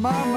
My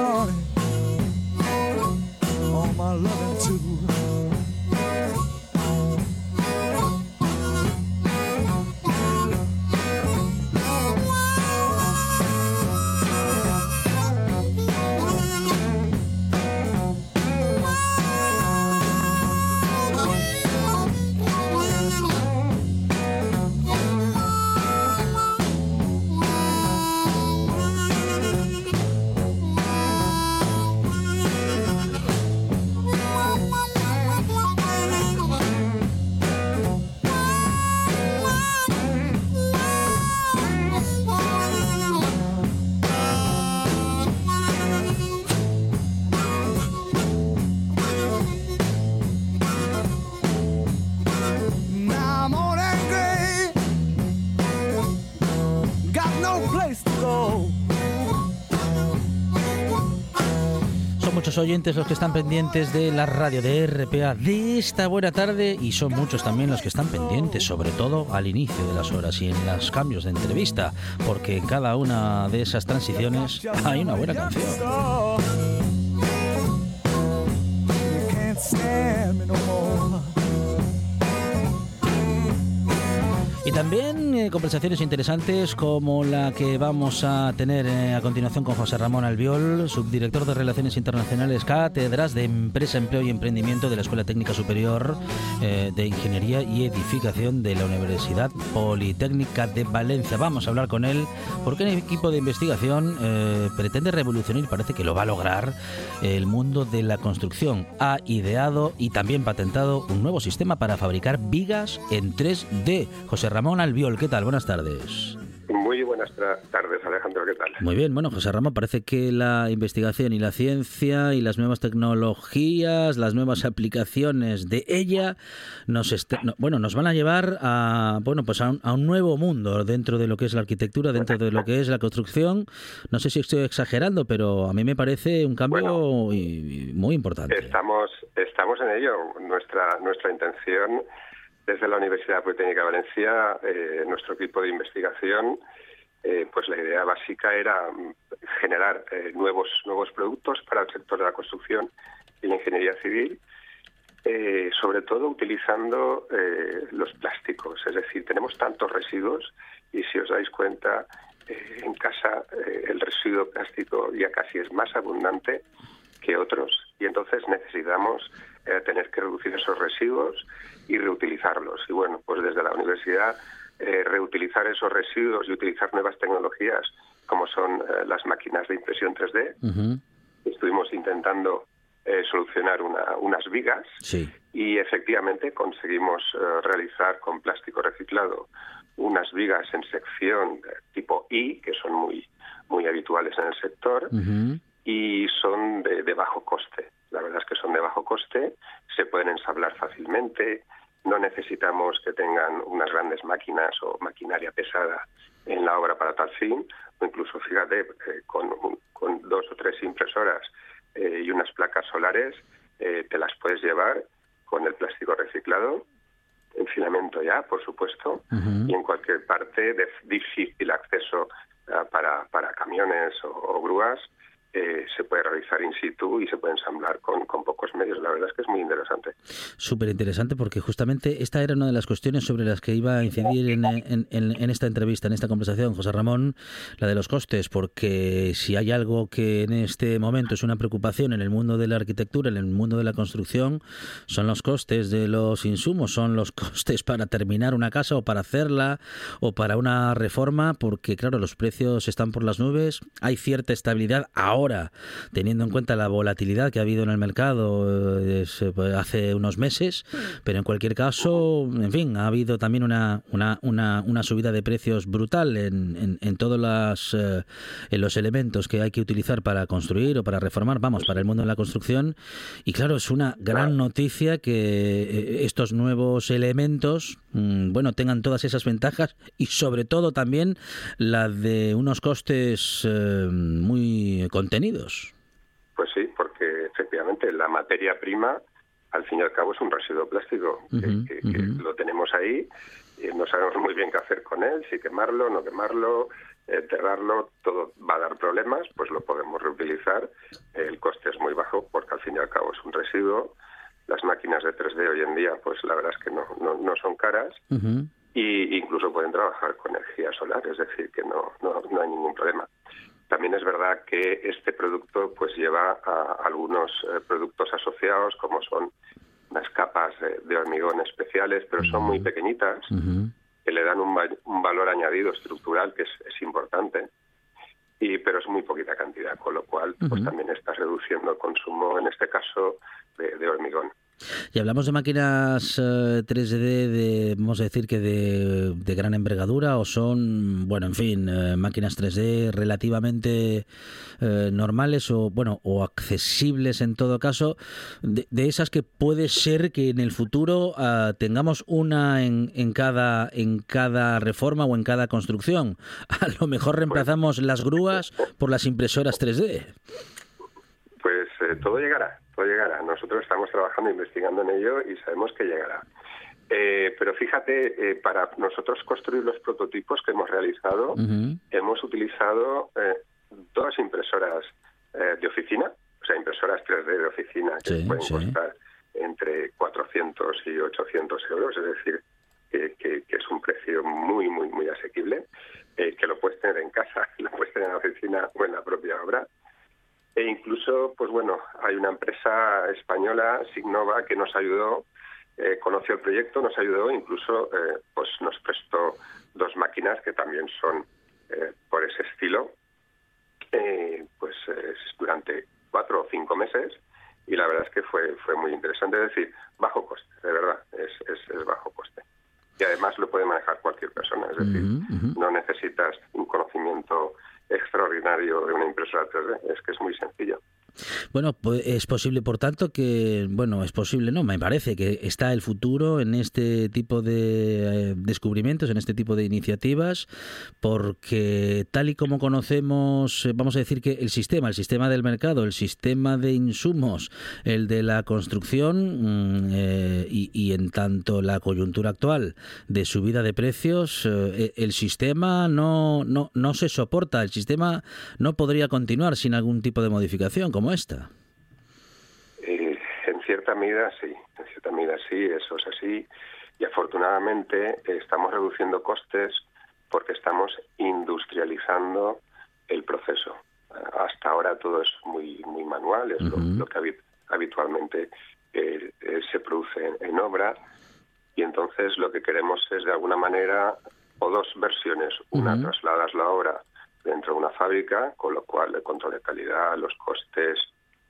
oyentes los que están pendientes de la radio de RPA de esta buena tarde y son muchos también los que están pendientes, sobre todo al inicio de las horas y en los cambios de entrevista, porque en cada una de esas transiciones hay una buena canción. Y también eh, conversaciones interesantes como la que vamos a tener eh, a continuación con José Ramón Albiol, subdirector de Relaciones Internacionales, cátedras de Empresa, Empleo y Emprendimiento de la Escuela Técnica Superior eh, de Ingeniería y Edificación de la Universidad Politécnica de Valencia. Vamos a hablar con él porque el equipo de investigación pretende revolucionar, parece que lo va a lograr, el mundo de la construcción. Ha ideado y también patentado un nuevo sistema para fabricar vigas en 3D. José Ramón Albiol, ¿qué tal? Buenas tardes. Muy buenas tardes, Alejandro, ¿qué tal? Muy bien, bueno, José Ramón, parece que la investigación y la ciencia y las nuevas tecnologías, las nuevas aplicaciones de ella, nos est- no, bueno, nos van a llevar a bueno, pues a un, a un nuevo mundo dentro de lo que es la arquitectura, dentro de lo que es la construcción. No sé si estoy exagerando, pero a mí me parece un cambio Bueno. y- y muy importante. Estamos, estamos en ello. Nuestra, nuestra intención desde la Universidad Politécnica de Valencia, eh, nuestro equipo de investigación, eh, pues la idea básica era mm, generar eh, nuevos, nuevos productos para el sector de la construcción y la ingeniería civil, sobre todo utilizando los plásticos. Es decir, tenemos tantos residuos y si os dais cuenta, en casa el residuo plástico ya casi es más abundante que otros y entonces necesitamos tener que reducir esos residuos y reutilizarlos. Y bueno, pues desde la universidad eh, reutilizar esos residuos y utilizar nuevas tecnologías como son eh, las máquinas de impresión 3D. Ujú, Estuvimos intentando eh, solucionar una- unas vigas Sí. y efectivamente conseguimos realizar con plástico reciclado unas vigas en sección tipo I, que son muy, muy habituales en el sector, y son de, de bajo coste. La verdad es que son de bajo coste, se pueden ensablar fácilmente, no necesitamos que tengan unas grandes máquinas o maquinaria pesada en la obra para tal fin, o incluso, fíjate, eh, con, con dos o tres impresoras eh, y unas placas solares, eh, te las puedes llevar con el plástico reciclado en filamento ya, por supuesto, y en cualquier parte de difícil acceso eh, para, para camiones o grúas eh, se puede realizar in situ y se puede ensamblar con, con pocos medios. La verdad es que es muy interesante. Súper interesante porque justamente esta era una de las cuestiones sobre las que iba a incidir en, en, en, esta entrevista, en esta conversación, José Ramón, la de los costes, porque si hay algo que en este momento es una preocupación en el mundo de la arquitectura, en el mundo de la construcción, son los costes de los insumos, son los costes para terminar una casa o para hacerla o para una reforma, porque claro, los precios están por las nubes, hay cierta estabilidad ahora ahora, teniendo en cuenta la volatilidad que ha habido en el mercado eh, pues, hace unos meses, pero en cualquier caso, en fin, ha habido también una, una, una, subida de precios brutal en, en, todos las, eh, en los elementos que hay que utilizar para construir o para reformar, vamos, para el mundo de la construcción. Y claro, es una gran noticia que eh, estos nuevos elementos, mm, bueno, tengan todas esas ventajas y sobre todo también la de unos costes muy pues sí, porque efectivamente la materia prima, al fin y al cabo, es un residuo plástico que, lo tenemos ahí y no sabemos muy bien qué hacer con él, si quemarlo, no quemarlo, enterrarlo, todo va a dar problemas, pues lo podemos reutilizar. El coste es muy bajo porque al fin y al cabo es un residuo. Las máquinas de 3D hoy en día, pues la verdad es que no, no, son caras. Y incluso pueden trabajar con energía solar, es decir, que no, no, no hay ningún problema. También es verdad que este producto pues lleva a algunos eh, productos asociados como son las capas de, hormigón especiales, pero son muy pequeñitas, que le dan un, valor añadido estructural que es, importante, y pero es muy poquita cantidad, con lo cual pues también está reduciendo el consumo, en este caso, de hormigón. Y hablamos de máquinas 3D eh, de, vamos a decir que de, gran envergadura o son, bueno, en fin, eh, máquinas 3D relativamente eh, normales o, bueno, o accesibles en todo caso, de, esas que puede ser que en el futuro ah, tengamos una en, en, cada, en cada reforma o en cada construcción. A lo mejor reemplazamos las grúas por las impresoras 3D. Pues todo llegará llegará. Nosotros estamos trabajando, investigando en ello y sabemos que llegará. Eh, pero fíjate, eh, para nosotros construir los prototipos que hemos realizado, hemos utilizado eh, dos impresoras de oficina, o sea, impresoras 3D de oficina que pueden costar entre 400 y 800 euros, es decir, que, es un precio muy, muy, muy asequible, que lo puedes tener en casa, lo puedes tener en la oficina o en la propia obra. E incluso, pues bueno, hay una empresa española, Signova, que nos ayudó, eh, conoció el proyecto, nos ayudó, incluso eh, pues nos prestó dos máquinas que también son eh, por ese estilo, pues durante cuatro o cinco meses. Y la verdad es que fue, fue muy interesante, es decir, bajo coste, de verdad, es, es, bajo coste. Y además lo puede manejar cualquier persona, es decir, no necesitas un conocimiento extraordinario de una impresora 3D, es que es muy sencillo. Bueno, pues es posible, por tanto, que, bueno, es posible, no, me parece que está el futuro en este tipo de eh, descubrimientos, en este tipo de iniciativas, porque tal y como conocemos, eh, vamos a decir que el sistema, el sistema del mercado, el sistema de insumos, el de la construcción mm, eh, y, en tanto la coyuntura actual de subida de precios, el sistema no, no, no se soporta, el sistema no podría continuar sin algún tipo de modificación esta? Eh, en cierta medida sí, en cierta medida sí, eso es así. Y afortunadamente estamos reduciendo costes porque estamos industrializando el proceso. Hasta ahora todo es muy muy manual, es lo, que habitualmente eh, eh, se produce en, obra. Y entonces lo que queremos es de alguna manera, o dos versiones, una trasladas la obra dentro de una fábrica, con lo cual el control de calidad, los costes,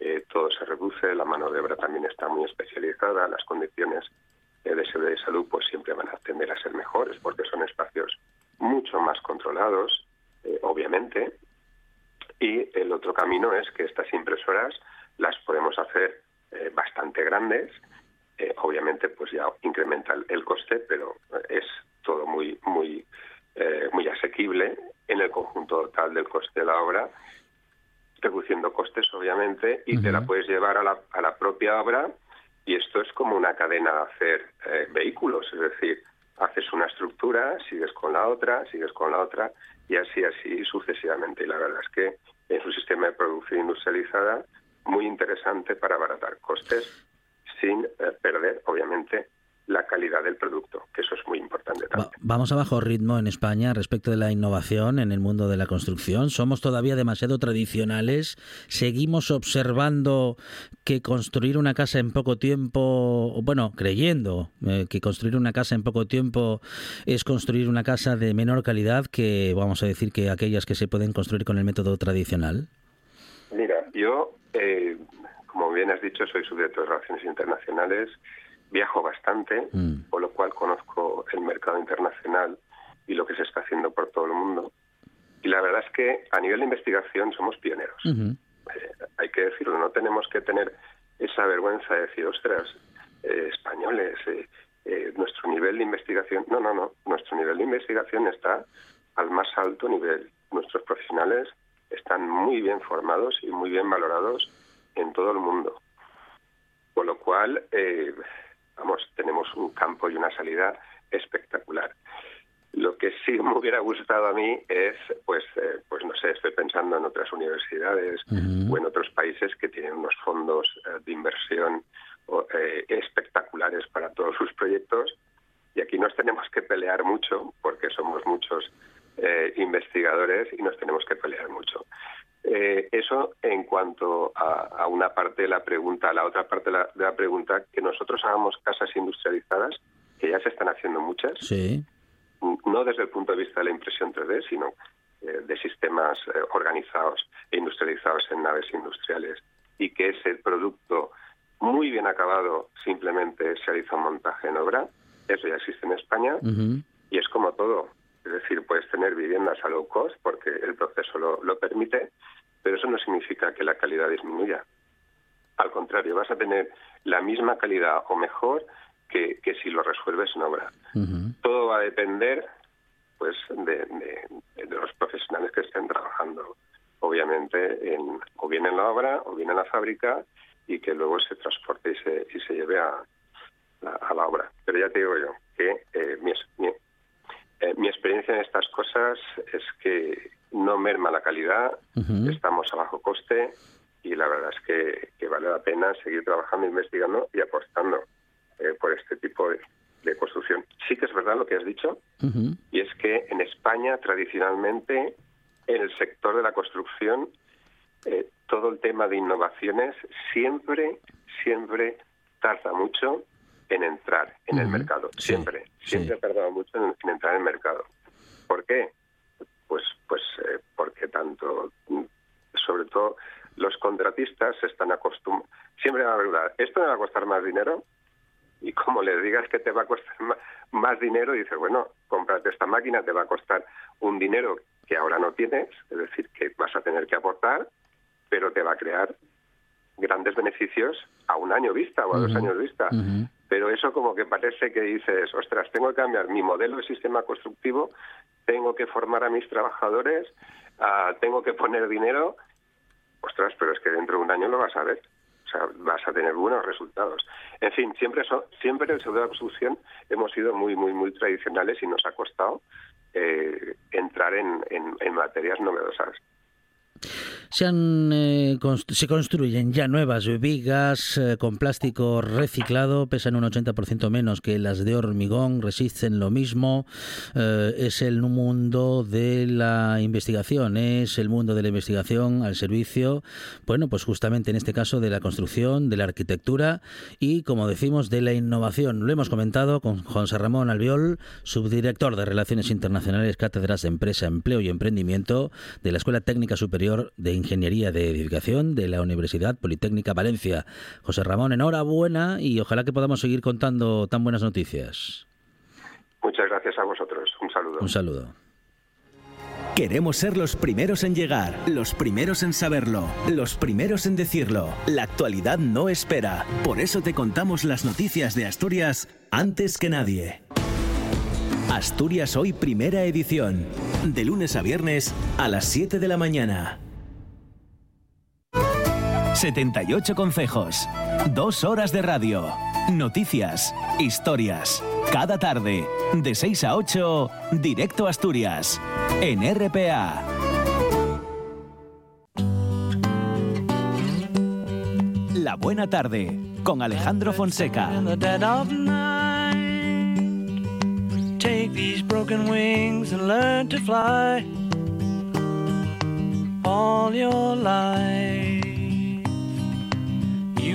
eh, todo se reduce, la mano de obra también está muy especializada, las condiciones de seguridad salud pues siempre van a tender a ser mejores porque son espacios mucho más controlados, eh, obviamente. Y el otro camino es que estas impresoras las podemos hacer eh, bastante grandes, obviamente pues ya incrementa el, coste, pero es todo muy muy muy asequible en el conjunto total del coste de la obra, reduciendo costes, obviamente, y te la puedes llevar a la, a la propia obra Y esto es como una cadena de hacer eh, vehículos, es decir, haces una estructura, sigues con la otra, sigues con la otra, y así, así sucesivamente. Y la verdad es que es un sistema de producción industrializada muy interesante para abaratar costes sin eh, perder, obviamente, la calidad del producto, que eso es muy importante también. vamos a bajo ritmo en España respecto de la innovación en el mundo de la construcción. Somos todavía demasiado tradicionales. Seguimos observando que construir una casa en poco tiempo, bueno, creyendo eh, que construir una casa en poco tiempo es construir una casa de menor calidad que, vamos a decir, que aquellas que se pueden construir con el método tradicional. Mira, yo, eh, como bien has dicho, soy subdirector de Relaciones Internacionales viajo bastante, mm. por lo cual conozco el mercado internacional y lo que se está haciendo por todo el mundo. Y la verdad es que a nivel de investigación somos pioneros. Eh, hay que decirlo, no tenemos que tener esa vergüenza de decir, ostras, eh, españoles, eh, nuestro nivel de investigación. No, no, no. Nuestro nivel de investigación está al más alto nivel. Nuestros profesionales están muy bien formados y muy bien valorados en todo el mundo. Con lo cual, eh, vamos, tenemos un campo y una salida espectacular. Lo que sí me hubiera gustado a mí es, pues, eh, pues no sé, estoy pensando en otras universidades o en otros países que tienen unos fondos eh, de inversión eh, espectaculares para todos sus proyectos y aquí nos tenemos que pelear mucho porque somos muchos investigadores y nos tenemos que pelear mucho. Eh, eso en cuanto a, una parte de la pregunta. A la otra parte de la, pregunta, que nosotros hagamos casas industrializadas, que ya se están haciendo muchas, no desde el punto de vista de la impresión 3D, sino eh, de sistemas eh, organizados e industrializados en naves industriales, y que ese producto muy bien acabado simplemente se realiza un montaje en obra, eso ya existe en España, y es como todo. Es decir, puedes tener viviendas a low cost porque el proceso lo, lo permite, pero eso no significa que la calidad disminuya. Al contrario, vas a tener la misma calidad o mejor que, que si lo resuelves en obra. Todo va a depender pues de, de, los profesionales que estén trabajando, obviamente, en, o bien en la obra o bien en la fábrica y que luego se transporte y se, y se lleve a, a, la obra. Pero ya te digo yo que eh, mi, eh, mi experiencia en estas cosas es que no merma la calidad, estamos a bajo coste y la verdad es que, vale la pena seguir trabajando, investigando y apostando eh, por este tipo de, construcción. Sí que es verdad lo que has dicho y es que en España tradicionalmente en el sector de la construcción eh, todo el tema de innovaciones siempre, siempre tarda mucho en entrar en el mercado. Siempre, siempre ha tardado mucho en, entrar en el mercado. ¿Por qué? Pues, pues eh, porque tanto, sobre todo los contratistas están acostumbrados, siempre van a preguntar, ¿esto me va a costar más dinero? Y como les digas que te va a costar más, dinero, dices, bueno, cómprate esta máquina, te va a costar un dinero que ahora no tienes, es decir, que vas a tener que aportar, pero te va a crear grandes beneficios a un año vista o a dos años vista pero eso como que parece que dices, ostras, tengo que cambiar mi modelo de sistema constructivo, tengo que formar a mis trabajadores, ah, tengo que poner dinero, ostras, pero es que dentro de un año lo vas a ver. O sea, vas a tener buenos resultados. En fin, siempre, so, siempre en el sector de la construcción hemos sido muy, muy, muy tradicionales y nos ha costado eh, entrar en, en materias novedosas. Se, eh, se construyen ya nuevas vigas eh, con plástico reciclado, pesan un 80% menos que las de hormigón, resisten lo mismo. Eh, es el mundo de la investigación, es el mundo de la investigación al servicio, bueno, pues justamente en este caso de la construcción, de la arquitectura y, como decimos, de la innovación. Lo hemos comentado con José Ramón Albiol, subdirector de Relaciones Internacionales, Cátedras de Empresa, Empleo y Emprendimiento de la Escuela Técnica Superior de Ingeniería de Edificación de la Universidad Politécnica Valencia. José Ramón, enhorabuena y ojalá que podamos seguir contando tan buenas noticias. Muchas gracias a vosotros. Un saludo. Un saludo. Queremos ser los primeros en llegar, los primeros en saberlo, los primeros en decirlo. La actualidad no espera. Por eso te contamos las noticias de Asturias antes que nadie. Asturias Hoy Primera Edición. De lunes a viernes a las 7 de la mañana. 78 consejos. Dos horas de radio. Noticias, historias. Cada tarde, de 6 a 8, directo a Asturias. En RPA. La buena tarde, con Alejandro Fonseca. Take these broken wings and learn to fly all your life.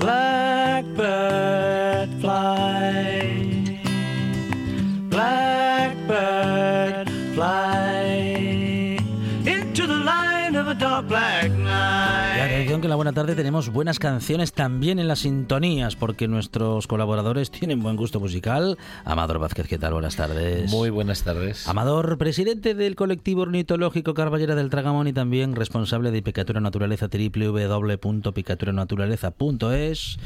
Blackbird fly. Blackbird fly into the light of a dark black. Atención que en la buena tarde tenemos buenas canciones también en las sintonías, porque nuestros colaboradores tienen buen gusto musical. Amador Vázquez, ¿qué tal? Buenas tardes. Muy buenas tardes. Amador, presidente del colectivo ornitológico Carballera del Tragamón y también responsable de Picatura Naturaleza www.picaturaнаturaleza.es,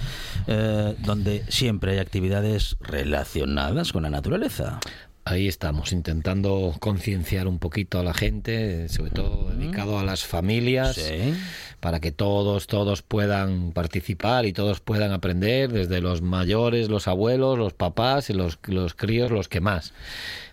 eh, donde siempre hay actividades relacionadas con la naturaleza. Ahí estamos, intentando concienciar un poquito a la gente, sobre todo dedicado a las familias, Sí. Para que todos, todos puedan participar y todos puedan aprender, desde los mayores, los abuelos, los papás y los, los críos, los que más.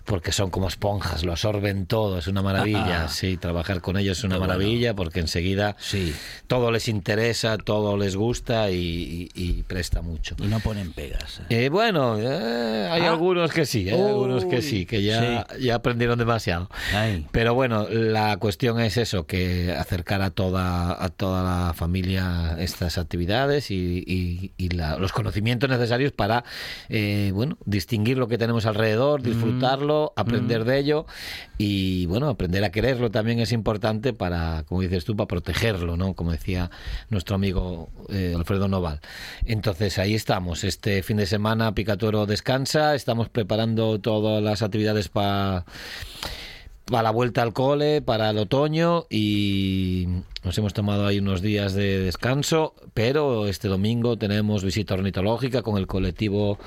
Porque son como esponjas, lo absorben todo, es una maravilla. Sí, trabajar con ellos es una bueno. maravilla porque enseguida Sí. todo les interesa, todo les gusta y, y- y presta mucho. Y no ponen pegas. Eh, bueno, eh, hay Ah. algunos que sí, hay algunos que sí, que ya, ya aprendieron demasiado. Ay. Pero bueno, la cuestión es eso, que acercar a toda, a toda la familia estas actividades y, y- y la- los conocimientos necesarios para, eh, bueno, distinguir lo que tenemos alrededor, disfrutarlo, aprender de ello y, bueno, aprender a quererlo también es importante para, como dices tú, para protegerlo, ¿no? Como decía nuestro amigo eh, Alfredo Noval. Entonces ahí estamos. Este fin de semana Picatuero descansa, estamos preparando todas las actividades para para la vuelta al cole, para el otoño y nos hemos tomado ahí unos días de descanso, pero este domingo tenemos visita ornitológica con el colectivo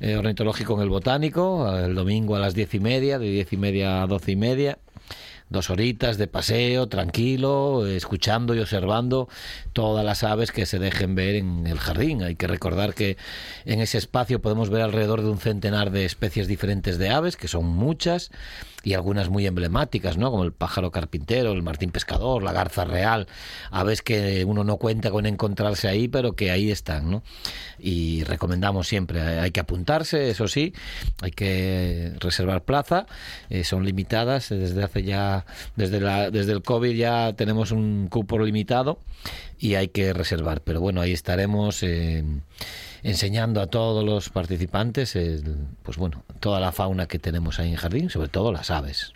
eh, ornitológico en el Botánico, el domingo a las diez y media, de diez y media a doce y media. Dos horitas de paseo, tranquilo, escuchando y observando todas las aves que se dejen ver en el jardín. Hay que recordar que en ese espacio podemos ver alrededor de un centenar de especies diferentes de aves, que son muchas, y algunas muy emblemáticas, ¿no? Como el pájaro carpintero, el martín pescador, la garza real, aves que uno no cuenta con encontrarse ahí, pero que ahí están, ¿no? Y recomendamos siempre, eh, hay que apuntarse, eso sí, hay que reservar plaza, eh, son limitadas, eh, desde hace ya, desde, la, desde el COVID ya tenemos un cupo limitado y hay que reservar, pero bueno, ahí estaremos. Enseñando a todos los participantes el- pues bueno toda la fauna que tenemos ahí en jardín sobre todo las aves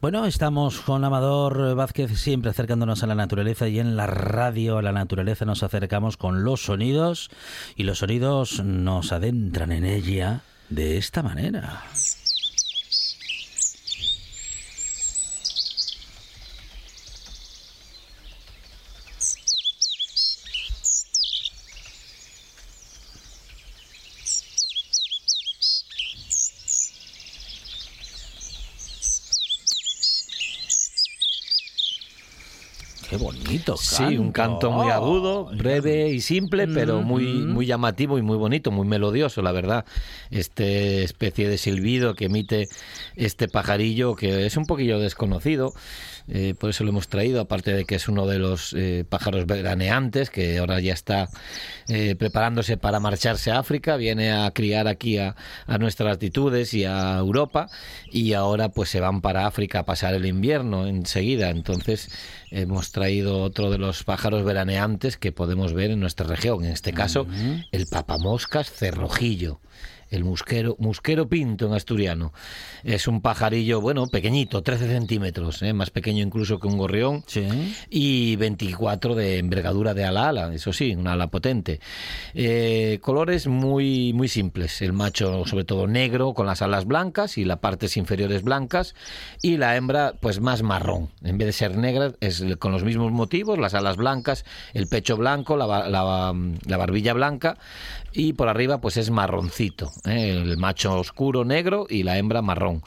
Bueno, estamos con Amador Vázquez siempre acercándonos a la naturaleza y en la radio a la naturaleza nos acercamos con los sonidos y los sonidos nos adentran en ella de esta manera. Sí un canto. muy agudo breve y simple pero muy muy llamativo y muy bonito muy melodioso la verdad. Este especie de silbido que emite este pajarillo que es un poquillo desconocido eh, por eso lo hemos traído, aparte de que es uno de los eh, pájaros veraneantes que ahora ya está eh, preparándose para marcharse a África, viene a criar aquí a, a nuestras latitudes y a Europa y ahora pues se van para África a pasar el invierno enseguida, entonces hemos traído otro de los pájaros veraneantes que podemos ver en nuestra región, en este caso el papamoscas cerrojillo. El musquero, musquero pinto en asturiano. Es un pajarillo, bueno, pequeñito, 13 centímetros, ¿eh? más pequeño incluso que un gorrión, Sí. y 24 de envergadura de ala a ala, eso sí, una ala potente. Eh, colores muy, muy simples, el macho sobre todo negro con las alas blancas y las partes inferiores blancas, y la hembra pues más marrón, en vez de ser negra es con los mismos motivos, las alas blancas, el pecho blanco, la, la- la barbilla blanca, y por arriba pues es marroncito, ¿eh? el macho oscuro negro y la hembra marrón,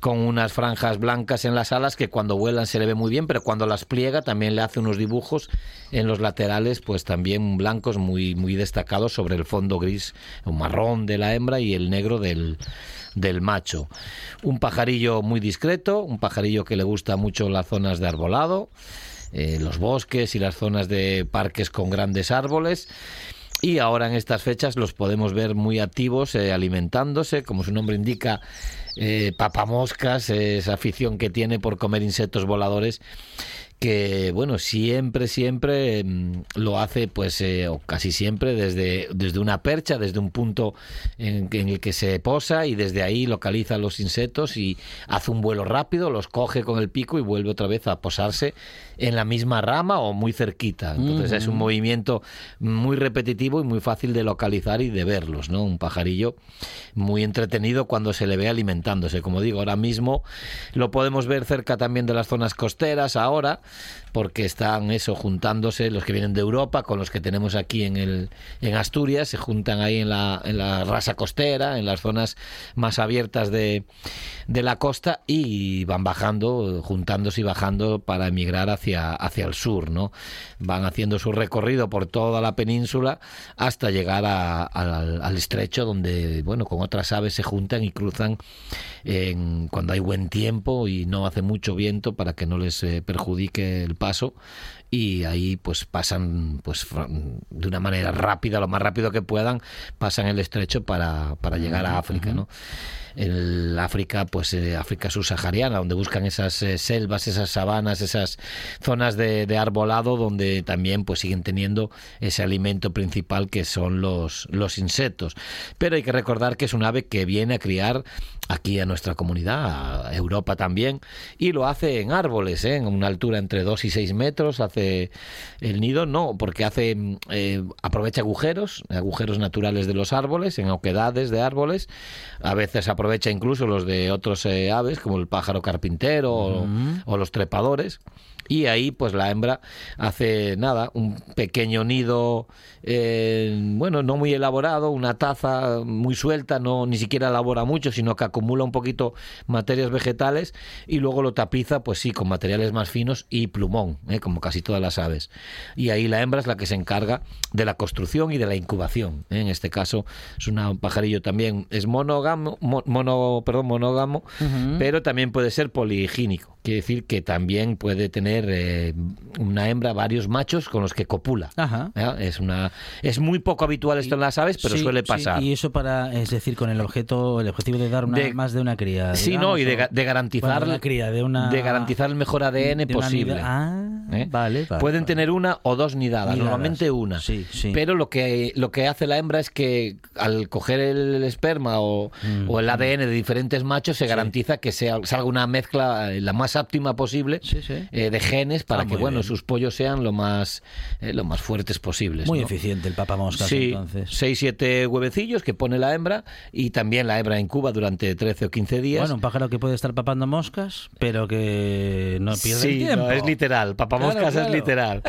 con unas franjas blancas en las alas que cuando vuelan se le ve muy bien, pero cuando las pliega también le hace unos dibujos en los laterales pues también blancos muy, muy destacados sobre el fondo gris o marrón de la hembra y el negro del, del macho. Un pajarillo muy discreto, un pajarillo que le gusta mucho las zonas de arbolado, eh, los bosques y las zonas de parques con grandes árboles. Y ahora en estas fechas los podemos ver muy activos, eh, alimentándose, como su nombre indica, eh, papamoscas, eh, esa afición que tiene por comer insectos voladores que bueno siempre siempre mm, lo hace pues eh, o casi siempre desde desde una percha desde un punto en, en el que se posa y desde ahí localiza los insectos y hace un vuelo rápido los coge con el pico y vuelve otra vez a posarse en la misma rama o muy cerquita. Entonces es un movimiento muy repetitivo y muy fácil de localizar y de verlos no un pajarillo muy entretenido cuando se le ve alimentándose. Como digo ahora mismo lo podemos ver cerca también de las zonas costeras ahora porque están eso juntándose los que vienen de Europa con los que tenemos aquí en el en Asturias se juntan ahí en la en la rasa costera en las zonas más abiertas de, de la costa y van bajando juntándose y bajando para emigrar hacia hacia el sur no van haciendo su recorrido por toda la península hasta llegar a- al, al estrecho donde bueno con otras aves se juntan y cruzan en- cuando hay buen tiempo y no hace mucho viento para que no les eh, perjudique el paso paso y ahí pues pasan pues de una manera rápida lo más rápido que puedan pasan el estrecho para, para llegar a África no el África pues eh, África subsahariana donde buscan esas eh, selvas esas sabanas esas zonas de, de arbolado donde también pues siguen teniendo ese alimento principal que son los los insectos. Pero hay que recordar que es un ave que viene a criar aquí a nuestra comunidad a Europa también y lo hace en árboles ¿eh? en una altura entre 2 y 6 metros hace el nido no porque hace mm, eh, aprovecha agujeros agujeros naturales de los árboles en oquedades de árboles. A veces aprovecha incluso los de otros eh, aves como el pájaro carpintero o- o, los trepadores y ahí pues la hembra hace nada un pequeño nido eh, bueno no muy elaborado una taza muy suelta no ni siquiera elabora mucho sino que acumula un poquito materias vegetales y luego lo tapiza pues sí con materiales más finos y plumón ¿eh? como casi todas las aves y ahí la hembra es la que se encarga de la construcción y de la incubación ¿eh? en este caso es una- un pajarillo también es monógamo mo- mono perdón monógamo pero también puede ser poligínico quiere decir que también puede tener eh, una hembra varios machos con los que copula Ajá. es una es muy poco habitual esto en las aves pero Sí, suele sí, pasar y eso para, es decir, con el objeto, el objetivo de dar una, De- más de una cría. Sí, digamos, no, y de, de garantizar bueno, de una cría, de una de garantizar el mejor ADN posible. Ah, ¿eh? vale, vale, Pueden vale. tener una o dos nidadas, Nidadas. normalmente una. Sí, sí. Pero lo que lo que hace la hembra es que al coger el esperma o, Mm, o el ADN de diferentes machos se garantiza que sea, salga una mezcla eh, la más óptima posible Sí, sí. eh, de genes para Ah, que bueno bien. sus pollos sean lo más eh, lo más fuertes posibles. Muy ¿no? eficiente el papamoscas, Sí, entonces. 6 7 huevecillos que pone la hembra y también la hembra incuba durante 13 o 15 días. Bueno, un pájaro que puede estar papando moscas, pero que no pierde sí, el tiempo. no, es literal. Papamoscas Claro, es literal.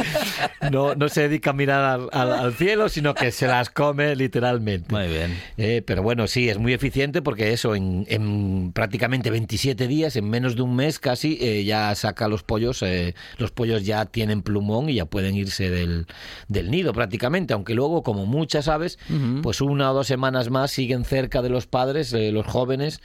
No, no se dedica a mirar al, al- al cielo, sino que se las come literalmente. Muy bien. Eh, pero bueno, sí, es muy eficiente porque eso, en, en prácticamente 27 días, en menos de un mes casi, eh, ya saca los pollos. eh, los pollos ya tienen plumón y ya pueden irse del, del nido prácticamente. Aunque luego, como muchas aves, pues una o dos semanas más siguen cerca de los padres, eh, los jóvenes,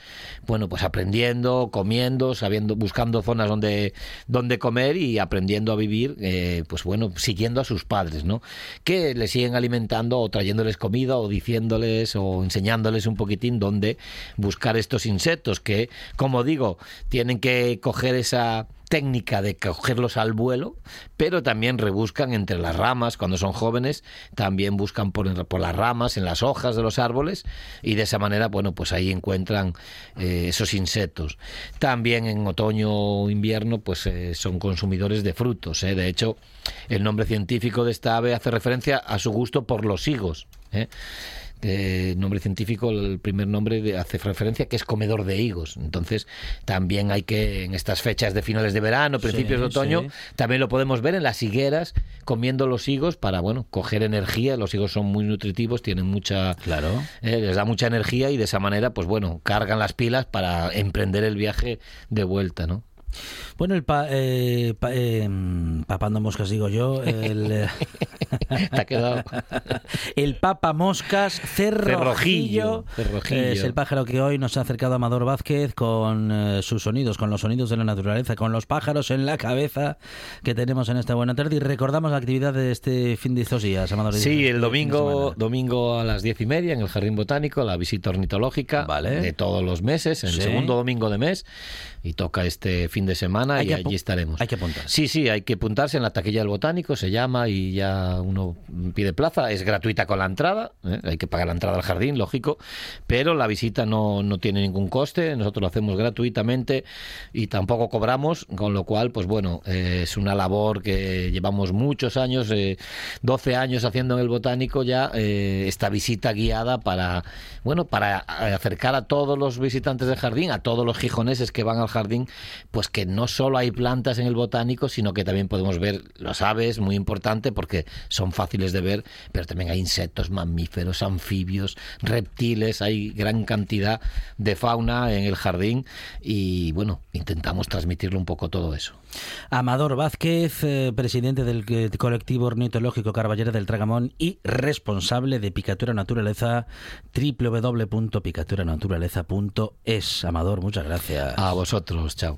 bueno, pues aprendiendo, comiendo, sabiendo, buscando zonas donde, donde comer y aprendiendo a vivir, eh, pues bueno, siguiendo a sus padres, ¿no? Que les siguen alimentando o trayéndoles comida o diciéndoles o enseñándoles un poquitín dónde buscar estos insectos que, como digo, tienen que coger esa técnica de cogerlos al vuelo, pero también rebuscan entre las ramas cuando son jóvenes, también buscan por, por las ramas, en las hojas de los árboles y de esa manera, bueno, pues ahí encuentran eh, esos insectos. También en otoño o invierno, pues eh, son consumidores de frutos. ¿eh? De hecho, el nombre científico de esta ave hace referencia a su gusto por los higos. El nombre científico, el primer nombre de- hace referencia que es comedor de higos. Entonces, también hay que, en estas fechas de finales de verano, principios de otoño, sí. también lo podemos ver en las higueras comiendo los higos para, bueno, coger energía. Los higos son muy nutritivos, tienen mucha, Claro. eh, les da mucha energía y de esa manera, pues bueno, cargan las pilas para emprender el viaje de vuelta, ¿no? Bueno, el pa, eh, pa- eh, papando moscas, digo yo, el, eh, Te ha quedado. el papa moscas cerrojillo, Cerrojillo, cerrojillo. es el pájaro que hoy nos ha acercado Amador Vázquez con eh, sus sonidos, con los sonidos de la naturaleza, con los pájaros en la cabeza que tenemos en esta buena tarde y recordamos la actividad de este fin de estos días, Amador. Sí, el domingo, domingo a las diez y media en el Jardín Botánico, la visita ornitológica Vale. de todos los meses, el Sí. segundo domingo de mes, y toca este fin de semana Hay y allí estaremos. hay que apuntarse. Sí, sí, hay que apuntarse en la taquilla del Botánico, se llama y ya uno pide plaza, es gratuita con la entrada, ¿eh? hay que pagar la entrada al jardín, lógico, pero la visita no, no tiene ningún coste, nosotros lo hacemos gratuitamente y tampoco cobramos, con lo cual, pues bueno, eh, es una labor que llevamos muchos años, eh, 12 años haciendo en el Botánico ya eh, esta visita guiada para, bueno, para acercar a todos los visitantes del jardín, a todos los gijoneses que van al jardín, pues que no solo hay plantas en el Botánico, sino que también podemos ver las aves, muy importante porque son fáciles de ver, pero también hay insectos, mamíferos, anfibios, reptiles, hay gran cantidad de fauna en el jardín y bueno, intentamos transmitirle un poco todo eso. Amador Vázquez, eh, presidente del eh, colectivo ornitológico Carballera del Tragamón y responsable de Picatura Naturaleza, www.picaturaнаturaleza.es. Amador, muchas gracias. A vosotros, chao.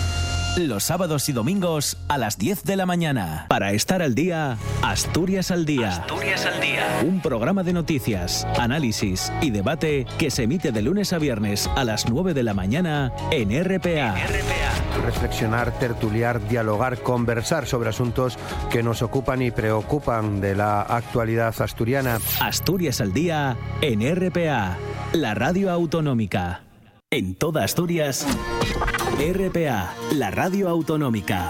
Los sábados y domingos a las 10 de la mañana. Para estar al día, Asturias al día. Asturias al día. Un programa de noticias, análisis y debate que se emite de lunes a viernes a las 9 de la mañana en RPA. reflexionar, tertuliar, dialogar, conversar sobre asuntos que nos ocupan y preocupan de la actualidad asturiana. Asturias al día en RPA, la radio autonómica. En toda Asturias, RPA, la radio autonómica.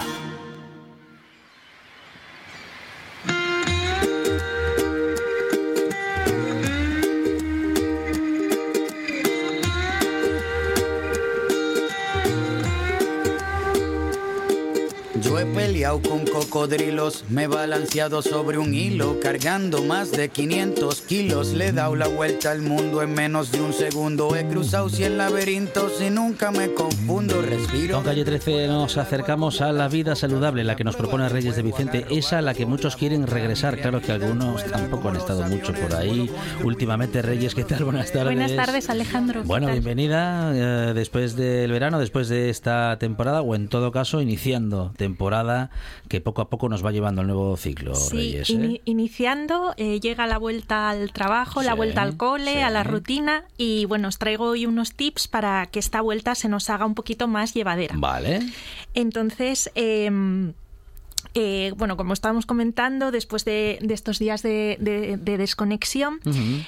Yo he peleado con cocodrilos, me he balanceado sobre un hilo, cargando más de 500 kilos. Le he dado la vuelta al mundo en menos de un segundo. He cruzado 100 laberintos y nunca me confundo. Respiro. Con Calle 13 nos acercamos a la vida saludable, la que nos propone Reyes de Vicente, esa a la que muchos quieren regresar. Claro que algunos tampoco han estado mucho por ahí. Últimamente, Reyes, ¿qué tal? Buenas tardes. Buenas tardes, Alejandro. ¿qué Bueno, bienvenida eh, después del verano, después de esta temporada, o en todo caso, iniciando temporada que poco a poco nos va llevando al nuevo ciclo, Sí, Reyes. ¿eh? ini- iniciando, eh, llega la vuelta al trabajo, la vuelta al cole, sí. a la rutina y bueno, os traigo hoy unos tips para que esta vuelta se nos haga un poquito más llevadera. Vale. Entonces, em, eh, bueno, como estábamos comentando, después de, de estos días de, de- de desconexión,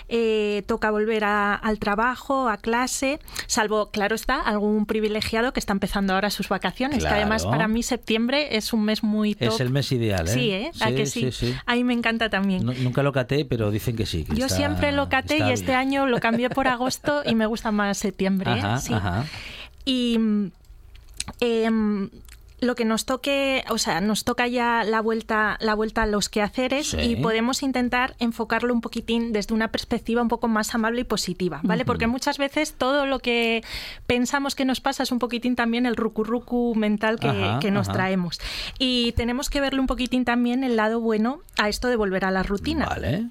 eh, toca volver a- al trabajo, a clase, salvo, claro está, algún privilegiado que está empezando ahora sus vacaciones, que además para mí septiembre es un mes muy top. Es el mes ideal, ¿eh? Sí, ¿eh? ¿A que sí? A mí me encanta también. Nu- Nunca lo caté, pero dicen que sí. que Yo está- siempre lo caté y este año lo cambié por agosto y me gusta más septiembre. ¿eh? Ajá, Sí. ajá. Y em, lo que nos toque, o sea, nos toca ya la vuelta, la vuelta a los quehaceres Sí. y podemos intentar enfocarlo un poquitín desde una perspectiva un poco más amable y positiva, ¿vale? Porque muchas veces todo lo que pensamos que nos pasa es un poquitín también el rucurrucu mental que, Ajá, que nos ajá. traemos. Y tenemos que verle un poquitín también el lado bueno a esto de volver a la rutina. Vale.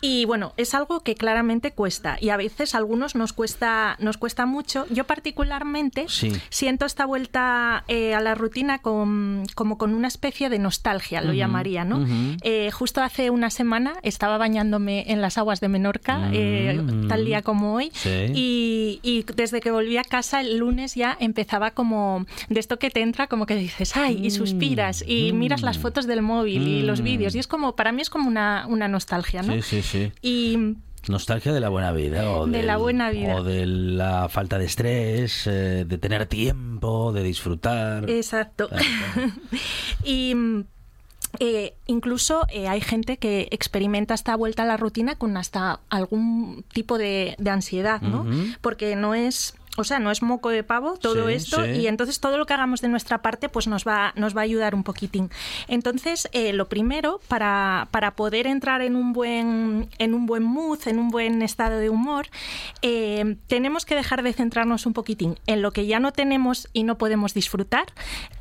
Y bueno, es algo que claramente cuesta y a veces a algunos nos cuesta, nos cuesta mucho. Yo particularmente Sí. siento esta vuelta eh, a la rutina con, como con una especie de nostalgia, lo Ujú, llamaría, ¿no? ujú. Eh, justo hace una semana estaba bañándome en las aguas de Menorca, eh, Mm. tal día como hoy, Sí. y, y desde que volví a casa el lunes ya empezaba como de esto que te entra, como que dices, ay, y suspiras, y Mm. miras las fotos del móvil y los Mm. vídeos, y es como, para mí es como una, una nostalgia, ¿no? Sí, sí, sí. Y Nostalgia de la buena vida. O De del- la buena vida. O de la falta de estrés, eh, de tener tiempo, de disfrutar. Exacto. y eh, incluso eh, hay gente que experimenta esta vuelta a la rutina con hasta algún tipo de, de ansiedad, ¿no? Porque no es... O sea, no es moco de pavo todo Sí, esto sí. y entonces todo lo que hagamos de nuestra parte pues nos va, nos va a ayudar un poquitín. Entonces, eh, lo primero, para, para poder entrar en un buen, en un buen mood, en un buen estado de humor, eh, tenemos que dejar de centrarnos un poquitín en lo que ya no tenemos y no podemos disfrutar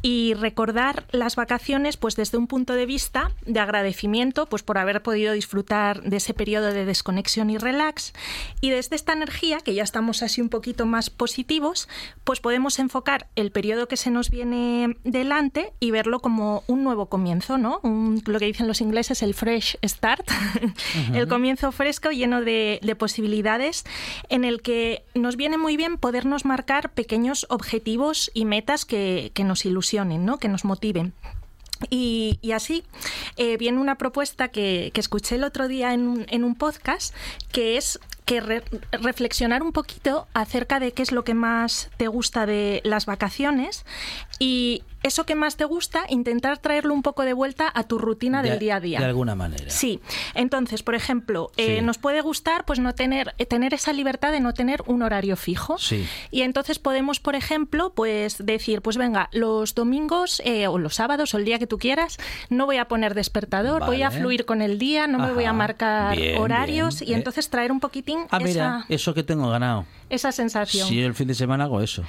y recordar las vacaciones pues desde un punto de vista de agradecimiento pues por haber podido disfrutar de ese periodo de desconexión y relax y desde esta energía que ya estamos así un poquito más positivos pues podemos enfocar el periodo que se nos viene delante y verlo como un nuevo comienzo no Un- lo que dicen los ingleses el fresh start el comienzo fresco lleno de, de posibilidades en el que nos viene muy bien podernos marcar pequeños objetivos y metas que, que nos ilusionen, ¿no? que nos motiven. Y, y así eh, viene una propuesta que, que escuché el otro día en un, en un podcast, que es que re- reflexionar un poquito acerca de qué es lo que más te gusta de las vacaciones y eso que más te gusta, intentar traerlo un poco de vuelta a tu rutina De- del día a día. De alguna manera. Sí, entonces, por ejemplo, eh, nos puede gustar pues no tener eh, tener esa libertad de no tener un horario fijo. Sí. Y entonces podemos, por ejemplo, pues decir, pues venga, los domingos eh, o los sábados o el día que tú quieras, no voy a poner despertador, voy a fluir con el día, no me voy a marcar Bien, horarios bien. y Eh, entonces traer un poquitín Ah, mira, esa, eso que tengo ganado. esa sensación. Sí, el fin de semana hago eso.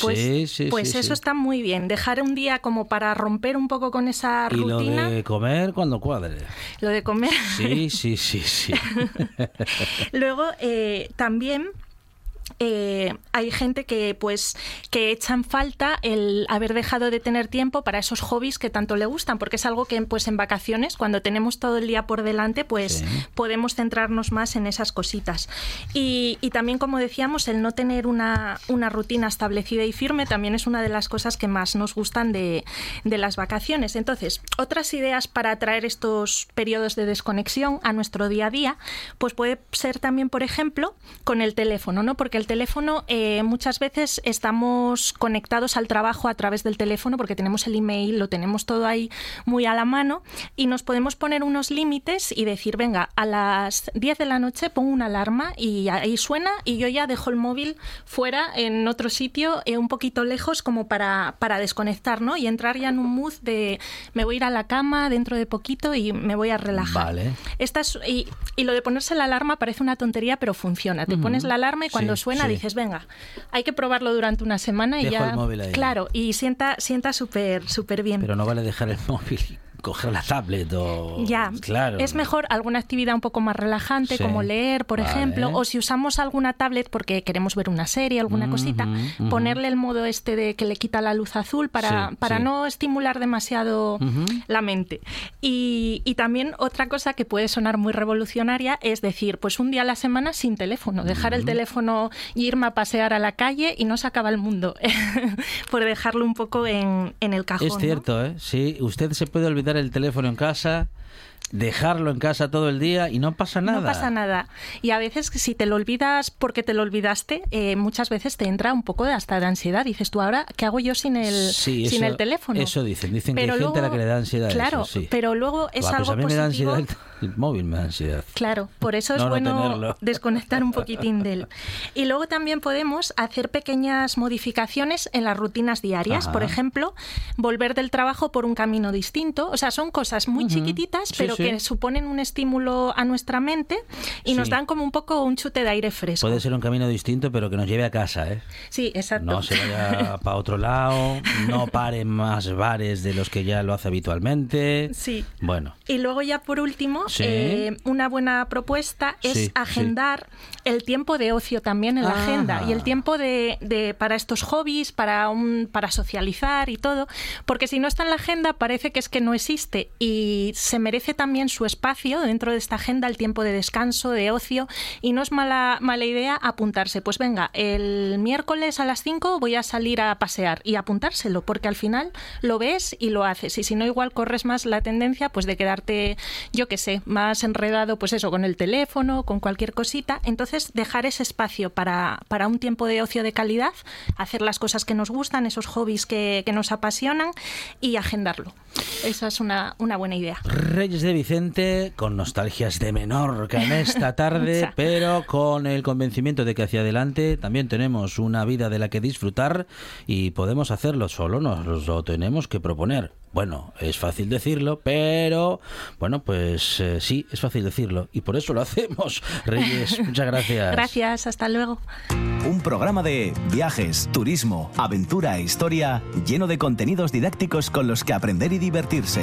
Pues, sí, sí, pues sí, eso está muy bien, dejar un día como para romper un poco con esa Y lo rutina, de comer cuando cuadre. lo de comer. Sí, sí, sí, sí. Luego, eh, también eh, hay gente que pues que echan falta el haber dejado de tener tiempo para esos hobbies que tanto le gustan, porque es algo que pues en vacaciones, cuando tenemos todo el día por delante, pues Sí. podemos centrarnos más en esas cositas. Y, y también, como decíamos, el no tener una, una rutina establecida y firme también es una de las cosas que más nos gustan de, de las vacaciones. Entonces, otras ideas para atraer estos periodos de desconexión a nuestro día a día, pues puede ser también, por ejemplo, con el teléfono, ¿no? Porque el teléfono eh, muchas veces estamos conectados al trabajo a través del teléfono porque tenemos el email, lo tenemos todo ahí muy a la mano y nos podemos poner unos límites y decir, venga, a las 10 de la noche pongo una alarma y ahí suena y yo ya dejo el móvil fuera en otro sitio eh, un poquito lejos como para, para desconectar, ¿no? Y entrar ya en un mood de me voy a ir a la cama dentro de poquito y me voy a relajar. Vale. Esta es- y, y lo de ponerse la alarma parece una tontería, pero funciona. Te pones la alarma y cuando Sí, suena sí. dices, venga, hay que probarlo durante una semana y ya. el móvil ahí. Claro, y sienta, sienta súper, súper bien. Pero no vale dejar el móvil coger la tablet o... Ya, Claro. es mejor alguna actividad un poco más relajante, Sí, como leer, por vale. ejemplo, o si usamos alguna tablet porque queremos ver una serie, alguna Ujú, cosita, ujú. ponerle el modo este de que le quita la luz azul para, Sí, para sí. no estimular demasiado Ujú. la mente. Y, y también otra cosa que puede sonar muy revolucionaria es decir, pues un día a la semana sin teléfono, dejar el teléfono y irme a pasear a la calle y no se acaba el mundo por dejarlo un poco en, en el cajón. Es ¿no? cierto, ¿eh? Sí, usted se puede olvidar el teléfono en casa dejarlo en casa todo el día y no pasa nada. No pasa nada. Y a veces si te lo olvidas porque te lo olvidaste, eh, muchas veces te entra un poco de hasta de ansiedad. Dices tú, ahora, ¿qué hago yo sin el, Sí, sin eso- el teléfono? Eso dicen, dicen Pero que hay gente a la que le da ansiedad. Claro, eso, sí. pero luego es pues algo a mí me da positivo. ansiedad el, el móvil, me da ansiedad. Claro, por eso es No, no bueno desconectar un poquitín de él. Y luego también podemos hacer pequeñas modificaciones en las rutinas diarias. Ajá. Por ejemplo, volver del trabajo por un camino distinto. O sea, son cosas muy chiquititas, pero sí. Que suponen un estímulo a nuestra mente y nos Sí. dan como un poco un chute de aire fresco. Puede ser un camino distinto, pero que nos lleve a casa, ¿eh? Sí, exacto. No se vaya para otro lado, no pare en más bares de los que ya lo hace habitualmente. Sí. Bueno, Y luego ya por último, Sí. eh, una buena propuesta es Sí, agendar el tiempo de ocio también en la Ajá. agenda y el tiempo de, de- para estos hobbies, para un, para socializar y todo, porque si no está en la agenda parece que es que no existe y se merece también su espacio dentro de esta agenda, el tiempo de descanso, de ocio y no es mala, mala idea apuntarse. Pues venga, el miércoles a las 5 voy a salir a pasear y apuntárselo, porque al final lo ves y lo haces. Y si no, igual corres más la tendencia pues de quedarte, yo qué sé, más enredado, pues eso, con el teléfono, con cualquier cosita. Entonces, dejar ese espacio para, para un tiempo de ocio de calidad, hacer las cosas que nos gustan, esos hobbies que, que nos apasionan y agendarlo. Esa es una, una buena idea. Reyes de Vicente con nostalgias de Menorca en esta tarde, pero con el convencimiento de que hacia adelante también tenemos una vida de la que disfrutar y podemos hacerlo solo, nos lo tenemos que proponer. Bueno, es fácil decirlo, pero bueno, pues eh, sí, es fácil decirlo y por eso lo hacemos. Reyes, muchas gracias. Gracias, hasta luego. Un programa de viajes, turismo, aventura e historia lleno de contenidos didácticos con los que aprender y divertirse.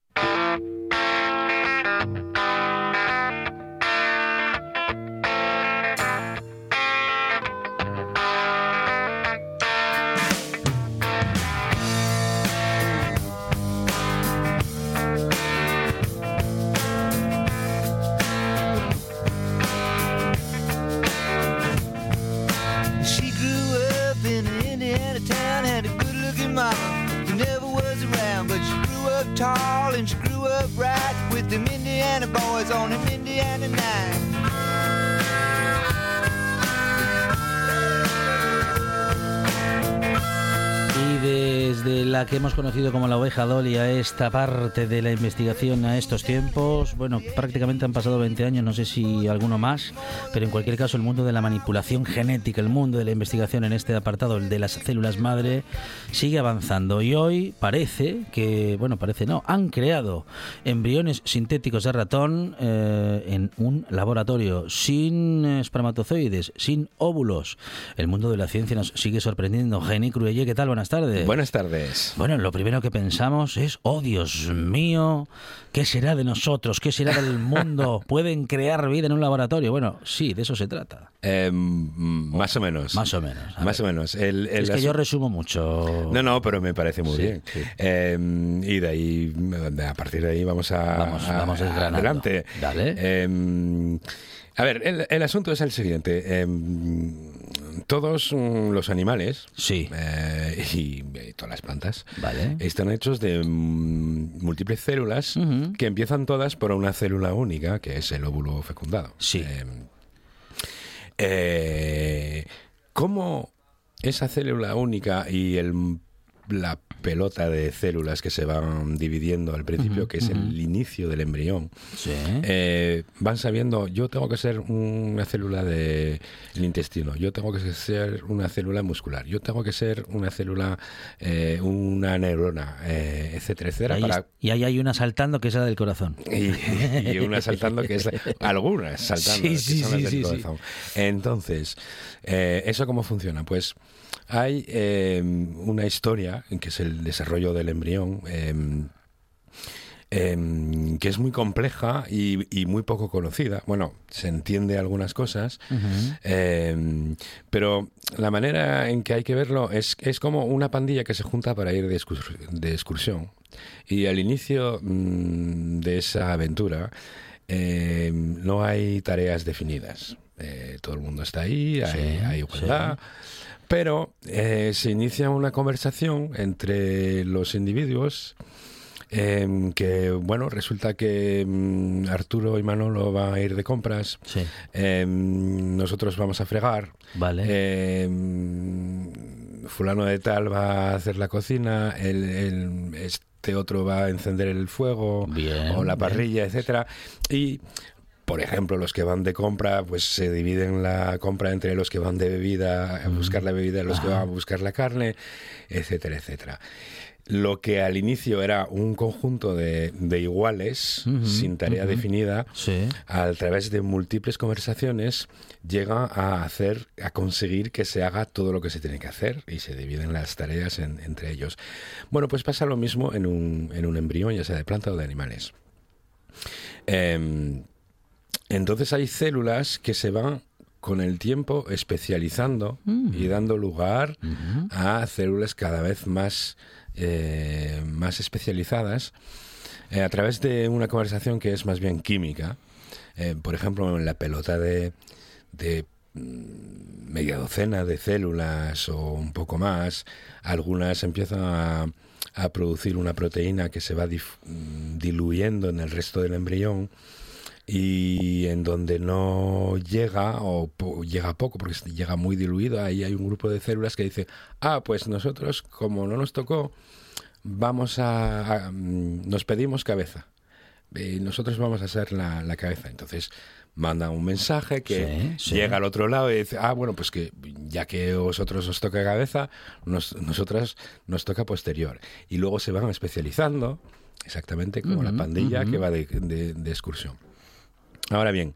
Mama who never was around. But she grew up tall and she grew up right with them Indiana boys on an Indiana night. Y desde la que hemos conocido como la oveja Dolly a esta parte de la investigación a estos tiempos, bueno, prácticamente han pasado 20 años, no sé si alguno más, pero en cualquier caso el mundo de la manipulación genética, el mundo de la investigación en este apartado, el de las células madre, sigue avanzando. Y hoy parece que, bueno, parece no, han creado embriones sintéticos de ratón eh, en un laboratorio sin espermatozoides, sin óvulos. El mundo de la ciencia nos sigue sorprendiendo. Jenny Cruelle, ¿qué tal? Buenas tardes. Buenas tardes. Bueno, lo primero que pensamos es, oh Dios mío, ¿qué será de nosotros? ¿Qué será del mundo? ¿Pueden crear vida en un laboratorio? Bueno, sí, de eso se trata. Eh, mm, más o menos. Más o menos. Más ver. o menos. El- el es que yo resumo mucho. No, no, pero me parece muy Sí, bien. sí. Eh, y de ahí, a partir de ahí vamos a, Vamos- a- vamos adelante. Dale. Eh, a ver, el, el asunto es el siguiente. Eh, todos mm, los animales Sí. eh, y, y todas las plantas Vale. están hechos de mm, múltiples células que empiezan todas por una célula única, que es el óvulo fecundado. Sí. Eh, eh, ¿Cómo esa célula única y el, la pelota de células que se van dividiendo al principio, que es el inicio del embrión, Sí. eh, van sabiendo, yo tengo que ser una célula del intestino, yo tengo que ser una célula muscular, yo tengo que ser una célula, eh, una neurona, eh, etcétera, etcétera, Ahí para es- y ahí hay una saltando que es la del corazón. y, y una saltando que es algunas saltando Sí, que sí, son las sí, del corazón. entonces eh, eso cómo funciona pues hay una historia que es el desarrollo del embrión eh, em, que es muy compleja y, y muy poco conocida. Bueno, se entiende algunas cosas, em, pero la manera en que hay que verlo es, es como una pandilla que se junta para ir de, excurs- de excursión. Y al inicio mm, de esa aventura eh, no hay tareas definidas. Eh, todo el mundo está ahí, hay, Sí, hay igualdad. Pero eh, se inicia una conversación entre los individuos em, que, bueno, resulta que mm, Arturo y Manolo van a ir de compras. Sí. Em, nosotros vamos a fregar. Vale. Em, fulano de tal va a hacer la cocina. El, el- este otro va a encender el fuego Bien, o la bien. parrilla, etcétera. Y por ejemplo, los que van de compra, pues se dividen la compra entre los que van de bebida a buscar la bebida, los que van a buscar la carne, etcétera, etcétera. Lo que al inicio era un conjunto de, de iguales, sin tarea definida, Sí. a través de múltiples conversaciones llega a hacer, a conseguir que se haga todo lo que se tiene que hacer y se dividen las tareas en- entre ellos. Bueno, pues pasa lo mismo en un, en un embrión, ya sea de planta o de animales. Em, entonces hay células que se van con el tiempo especializando y dando lugar a células cada vez más, eh, más especializadas eh, a través de una conversación que es más bien química. Eh, por ejemplo, en la pelota de, de mm, media docena de células o un poco más, algunas empiezan a, a producir una proteína que se va mm, diluyendo en el resto del embrión y en donde no llega o po- llega poco porque llega muy diluido, ahí hay un grupo de células que dice, ah, pues nosotros como no nos tocó, vamos a, a- mm, nos pedimos cabeza y nosotros vamos a ser la, la cabeza. Entonces manda un mensaje que Sí, sí. llega al otro lado y dice, ah, bueno, pues que ya que vosotros os toca cabeza, nos, nosotras nos toca posterior. Y luego se van especializando, exactamente como la pandilla que va de, de- de excursión. Ahora bien,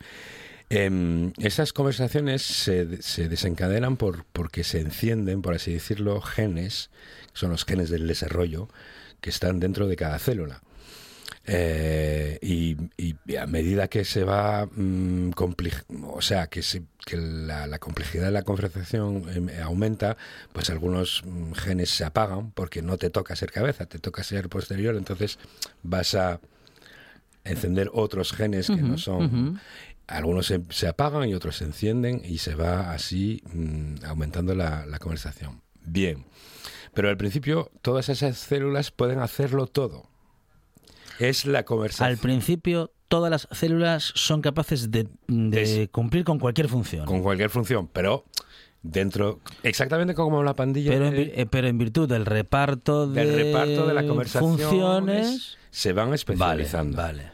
em, esas conversaciones se, se desencadenan por, porque se encienden, por así decirlo, genes, que son los genes del desarrollo, que están dentro de cada célula. Eh, y, a medida que se va mm, compli- o sea que, la complejidad de la conversación em, aumenta pues algunos mm, genes se apagan porque no te toca ser cabeza te toca ser posterior entonces vas a encender otros genes que no son algunos se, se apagan y otros se encienden y se va así mm, aumentando la, la conversación bien pero al principio todas esas células pueden hacerlo todo es la conversación Al principio, todas las células son capaces de, de cumplir con cualquier función. con cualquier función, pero dentro, exactamente como la pandilla pero, en, de- vi- eh, pero en virtud del reparto de, del reparto de la conversación funciones. se van especializando. Vale,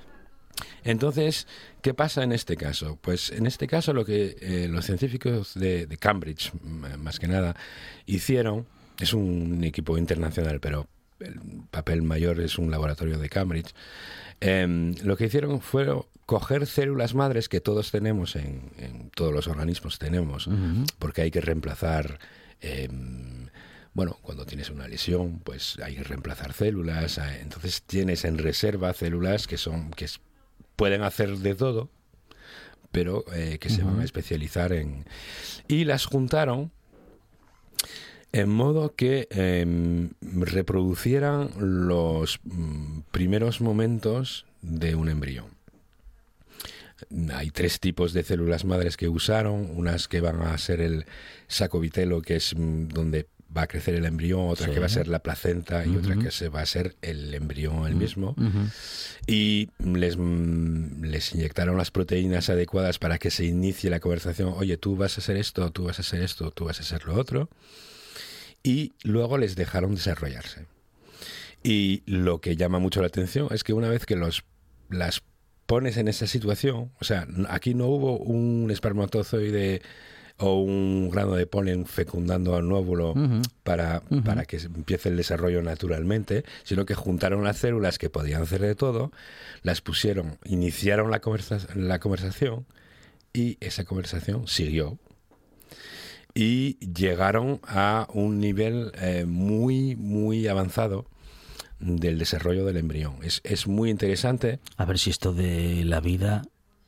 Entonces, ¿qué pasa en este caso? Pues en este caso lo que eh, los científicos de, de Cambridge, más que nada, hicieron, es un equipo internacional, pero el papel mayor es un laboratorio de Cambridge, em, lo que hicieron fue coger células madres que todos tenemos en, en todos los organismos tenemos, porque hay que reemplazar em, bueno, cuando tienes una lesión, pues hay que reemplazar células, eh, entonces tienes en reserva células que son que pueden hacer de todo, pero eh, que se van a especializar en y las juntaron en modo que em, reproducieran los mm, primeros momentos de un embrión. Hay tres tipos de células madres que usaron, unas que van a ser el sacovitelo, que es mm, donde va a crecer el embrión, otra Sí. que va a ser la placenta y otra que se va a ser el embrión el mismo. Y les, mm, les inyectaron las proteínas adecuadas para que se inicie la conversación. Oye, tú vas a hacer esto, tú vas a hacer esto, tú vas a hacer lo otro. Y luego les dejaron desarrollarse. Y lo que llama mucho la atención es que una vez que los, las pones en esa situación, o sea, aquí no hubo un espermatozoide o un grano de polen fecundando al óvulo Ujú. para, para que empiece el desarrollo naturalmente, sino que juntaron las células que podían hacer de todo, las pusieron, iniciaron la, conversa- la conversación y esa conversación siguió. Y llegaron a un nivel eh, muy, muy avanzado del desarrollo del embrión. Es, es muy interesante. A ver si esto de la vida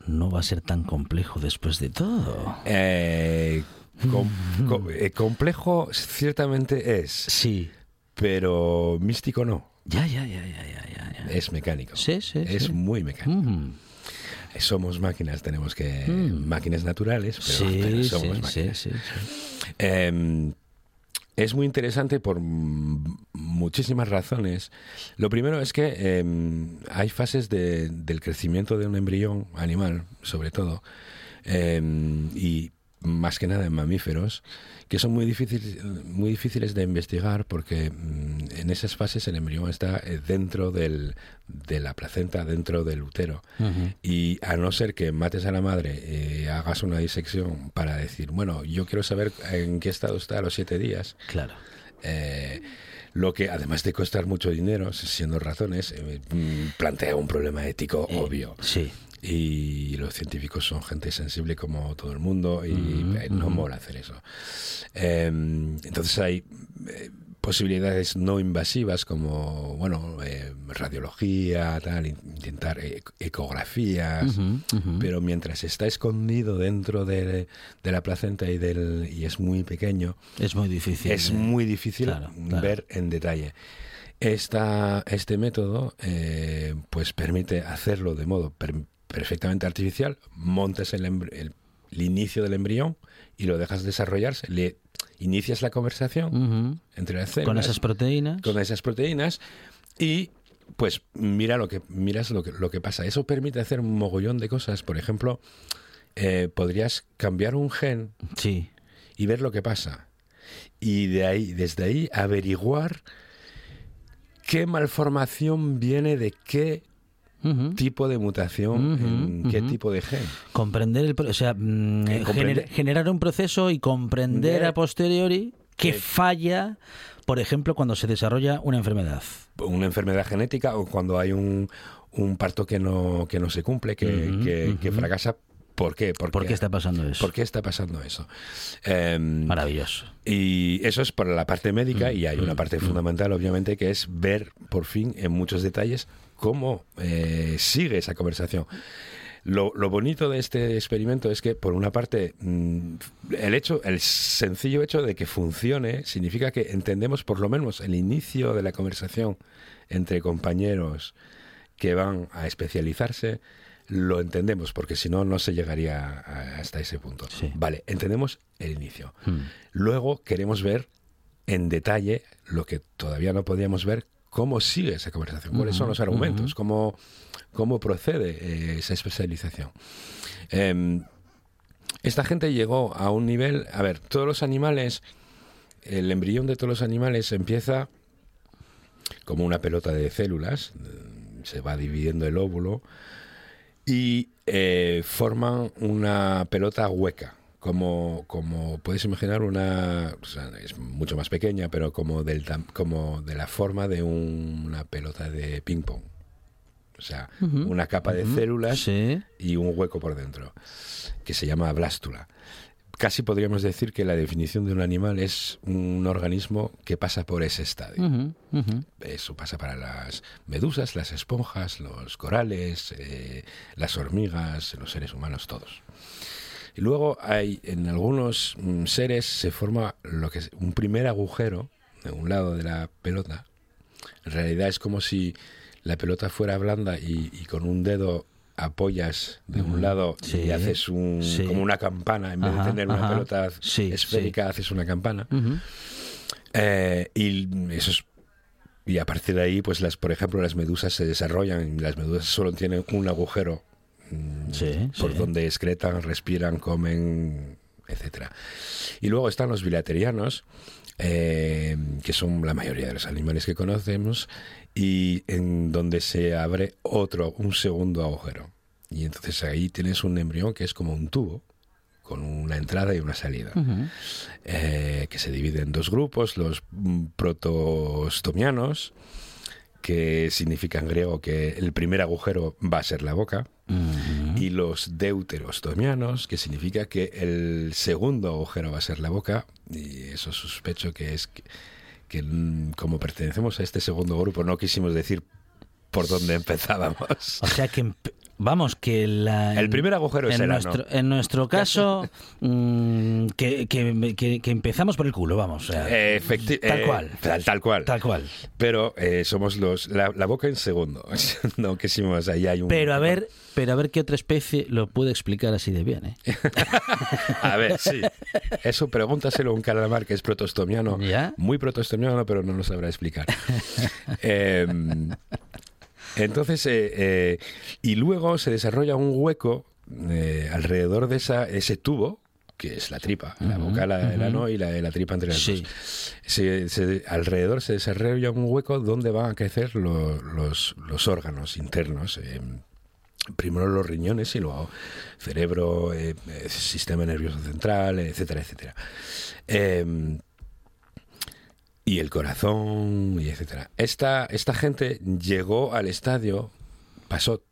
no va a ser tan complejo después de todo. Eh, com- co- eh, complejo ciertamente es. Sí. Pero místico no. Ya, ya, ya, ya, ya, ya. Es mecánico. Sí, sí, Es sí. muy mecánico. Mm. Somos máquinas, tenemos que... Mm. Máquinas naturales, pero, Sí, pero somos sí, máquinas. sí, sí. Eh, es muy interesante por muchísimas razones. Lo primero es que eh, hay fases de- del crecimiento de un embrión animal, sobre todo, eh, y más que nada en mamíferos, que son muy difíciles, muy difíciles de investigar porque mm, en esas fases el embrión está eh, dentro del, de la placenta, dentro del útero. Ujú. Y a no ser que mates a la madre, eh, hagas una disección para decir, bueno, yo quiero saber en qué estado está a los siete días. Claro. eh, lo que, además de costar mucho dinero, siendo razones, eh, mm, plantea un problema ético obvio. Sí. Y los científicos son gente sensible como todo el mundo y Ujú, eh, no ujú. mola hacer eso. Eh, entonces hay eh, posibilidades no invasivas como, bueno, eh, radiología, tal, in- intentar eh, ecografías, ujú. pero mientras está escondido dentro de, de la placenta y, del, y es muy pequeño, Es muy difícil. es muy difícil Claro, claro. ver en detalle. Esta, este método eh, pues permite hacerlo de modo per- perfectamente artificial, montas el, embr- el- el inicio del embrión y lo dejas desarrollarse, le inicias la conversación entre las células Con esas proteínas. con esas proteínas y pues mira lo que miras lo que, lo que pasa. Eso permite hacer un mogollón de cosas. Por ejemplo, eh, podrías cambiar un gen Sí. y ver lo que pasa. Y de ahí, desde ahí, averiguar qué malformación viene de qué Tipo de mutación, en qué tipo de gen. Comprender el, o sea, mm, Eh, gener- generar un proceso y comprender De- a posteriori que Eh, falla, por ejemplo, cuando se desarrolla una enfermedad. Una enfermedad genética o cuando hay un, un parto que no, que no se cumple, que, que- fracasa. ¿Por qué? Porque, ¿Por qué está pasando eso? ¿Por qué está pasando eso? Em, Maravilloso. Y eso es por la parte médica Mm, y hay una parte mm. fundamental, obviamente, que es ver por fin en muchos detalles cómo eh, sigue esa conversación. Lo, lo bonito de este experimento es que, por una parte, mm, el hecho, el sencillo hecho de que funcione significa que entendemos por lo menos el inicio de la conversación entre compañeros que van a especializarse, lo entendemos, porque si no, no se llegaría a- hasta ese punto. Sí. Vale, entendemos el inicio. Mm. Luego queremos ver en detalle lo que todavía no podíamos ver, cómo sigue esa conversación, cuáles son los argumentos, cómo, cómo procede eh, esa especialización. Em, esta gente llegó a un nivel, a ver, todos los animales, el embrión de todos los animales empieza como una pelota de células, mm, se va dividiendo el óvulo y eh, forman una pelota hueca. Como, como puedes imaginar, una o sea, es mucho más pequeña, pero como, del, como de la forma de un- una pelota de ping-pong. O sea, una capa de células Sí. y un hueco por dentro, que se llama blástula. Casi podríamos decir que la definición de un animal es un organismo que pasa por ese estadio. Eso pasa para las medusas, las esponjas, los corales, eh, las hormigas, los seres humanos, todos. Y luego hay en algunos mm, seres se forma lo que es un primer agujero de un lado de la pelota. En realidad es como si la pelota fuera blanda y, y con un dedo apoyas de un lado Sí, y haces un, sí. como una campana en vez Ajá, de tener una ajá. pelota Sí, esférica haces una campana eh, y eso es- y a partir de ahí, pues las, por ejemplo, las medusas se desarrollan. y Las medusas solo tienen un agujero Sí, por sí. donde excretan, respiran, comen, etcétera. Y luego están los bilaterianos, eh, que son la mayoría de los animales que conocemos, y en donde se abre otro, un segundo agujero. Y entonces ahí tienes un embrión que es como un tubo, con una entrada y una salida eh, que se divide en dos grupos, los protostomianos, que significa en griego que el primer agujero va a ser la boca, Y los deuterostomianos, que significa que el segundo agujero va a ser la boca, y eso sospecho que es que, que mm, como pertenecemos a este segundo grupo no quisimos decir por dónde empezábamos. O sea que vamos que la, El primer agujero es en el ano. nuestro, en nuestro caso mm, que, que- que- que empezamos por el culo, vamos. o sea, efecti- tal eh, cual. Tal, tal cual. Tal cual. Pero eh, somos los. La, la boca en segundo. no quisimos. Ahí hay un. Pero a ver, pero a ver qué otra especie lo puede explicar así de bien, ¿eh? A ver, sí. Eso pregúntaselo a un calamar que es protostomiano. Muy protostomiano, pero no lo sabrá explicar. Eh, entonces, eh, eh, y luego se desarrolla un hueco eh, alrededor de esa, ese tubo, que es la tripa, la boca, la, el ujú. ano y la, la tripa entre las Sí. dos. Se- se- alrededor se desarrolla un hueco donde van a crecer lo- los, los órganos internos. eh, primero los riñones y luego cerebro, eh, sistema nervioso central, etcétera, etcétera. Eh, y el corazón, y etcétera. Esta, esta gente llegó al estadio, pasó,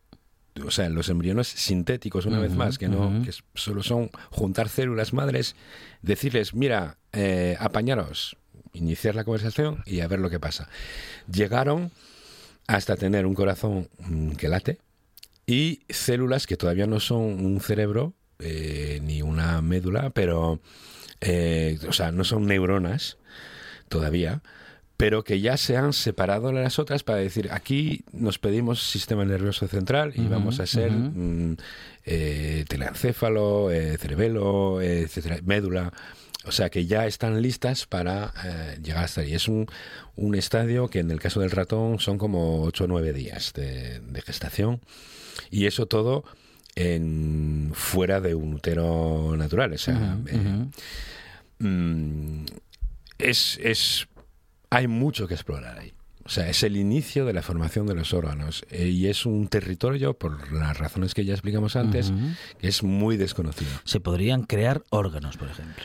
o sea, los embriones sintéticos, una vez más, que no, que solo son juntar células madres, decirles, mira, eh, apañaros, iniciar la conversación y a ver lo que pasa. Llegaron hasta tener un corazón mm, que late y células que todavía no son un cerebro eh, ni una médula, pero, eh, o sea, no son neuronas todavía, pero que ya se han separado de las otras para decir, aquí nos pedimos sistema nervioso central y vamos a ser ujú. mm, eh, telencéfalo, eh, cerebelo, eh, etcétera, médula. O sea que ya están listas para eh, llegar hasta ahí. Es un, un estadio que en el caso del ratón son como 8 o 9 días de, de gestación. Y eso todo en fuera de un útero natural. O sea, eh, mm, es, es, hay mucho que explorar ahí. O sea, es el inicio de la formación de los órganos eh, y es un territorio, por las razones que ya explicamos antes, que es muy desconocido. Se podrían crear órganos, por ejemplo.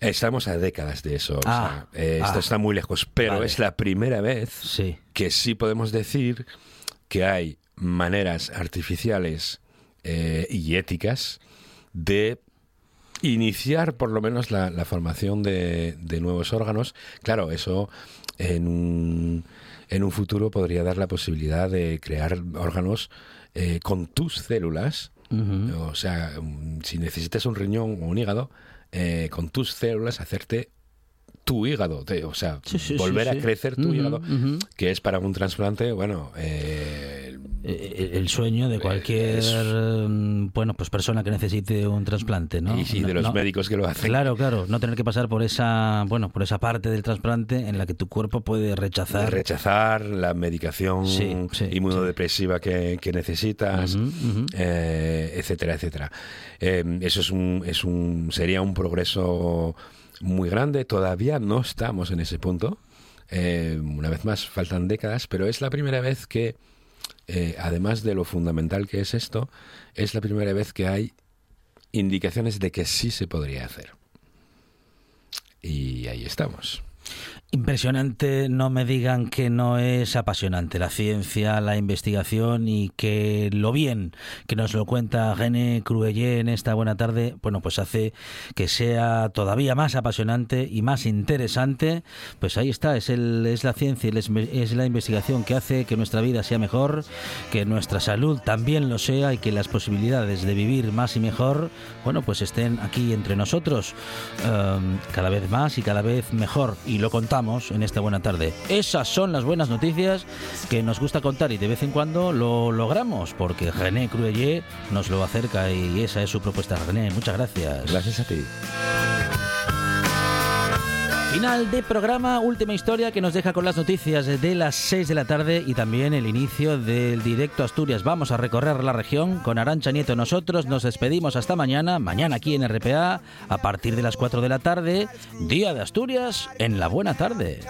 Estamos a décadas de eso. o Ah, sea, eh, esto ah. está muy lejos, pero Vale. es la primera vez Sí. que sí podemos decir que hay maneras artificiales eh, y éticas de iniciar por lo menos la, la formación de, de nuevos órganos. Claro, eso en un, en un futuro podría dar la posibilidad de crear órganos eh, con tus células. O sea, mm, si necesitas un riñón o un hígado, eh, con tus células hacerte tu hígado, te- o sea, Sí, sí, volver sí, a crecer tu hígado, que es para un trasplante, bueno, Eh, El sueño de cualquier es- mm, bueno pues persona que necesite un trasplante, ¿no? y sí, de los no- médicos que lo hacen. Claro, claro, no tener que pasar por esa, bueno, por esa parte del trasplante en la que tu cuerpo puede rechazar. rechazar la medicación Sí, sí, inmunodepresiva Que, que necesitas, eh, etcétera, etcétera. Eh, eso es un, es un, sería un progreso muy grande. Todavía no estamos en ese punto. Eh, una vez más, faltan décadas, pero es la primera vez que, eh, además de lo fundamental que es esto, es la primera vez que hay indicaciones de que sí se podría hacer. Y ahí estamos. Impresionante, no me digan que no es apasionante la ciencia, la investigación y que lo bien que nos lo cuenta René Cruellé en esta buena tarde, bueno, pues hace que sea todavía más apasionante y más interesante. Pues ahí está, es, el, es la ciencia es la investigación que hace que nuestra vida sea mejor, que nuestra salud también lo sea y que las posibilidades de vivir más y mejor, bueno, pues estén aquí entre nosotros um, cada vez más y cada vez mejor. Y lo contamos en esta buena tarde. Esas son las buenas noticias que nos gusta contar y de vez en cuando lo logramos porque René Cruellé nos lo acerca y esa es su propuesta. René, muchas gracias. Gracias a ti. Final de programa, última historia que nos deja con las noticias de las 6 de la tarde y también el inicio del directo Asturias. Vamos a recorrer la región con Arancha Nieto. Nosotros nos despedimos hasta mañana, mañana aquí en RPA, a partir de las 4 de la tarde, Día de Asturias en la Buena Tarde.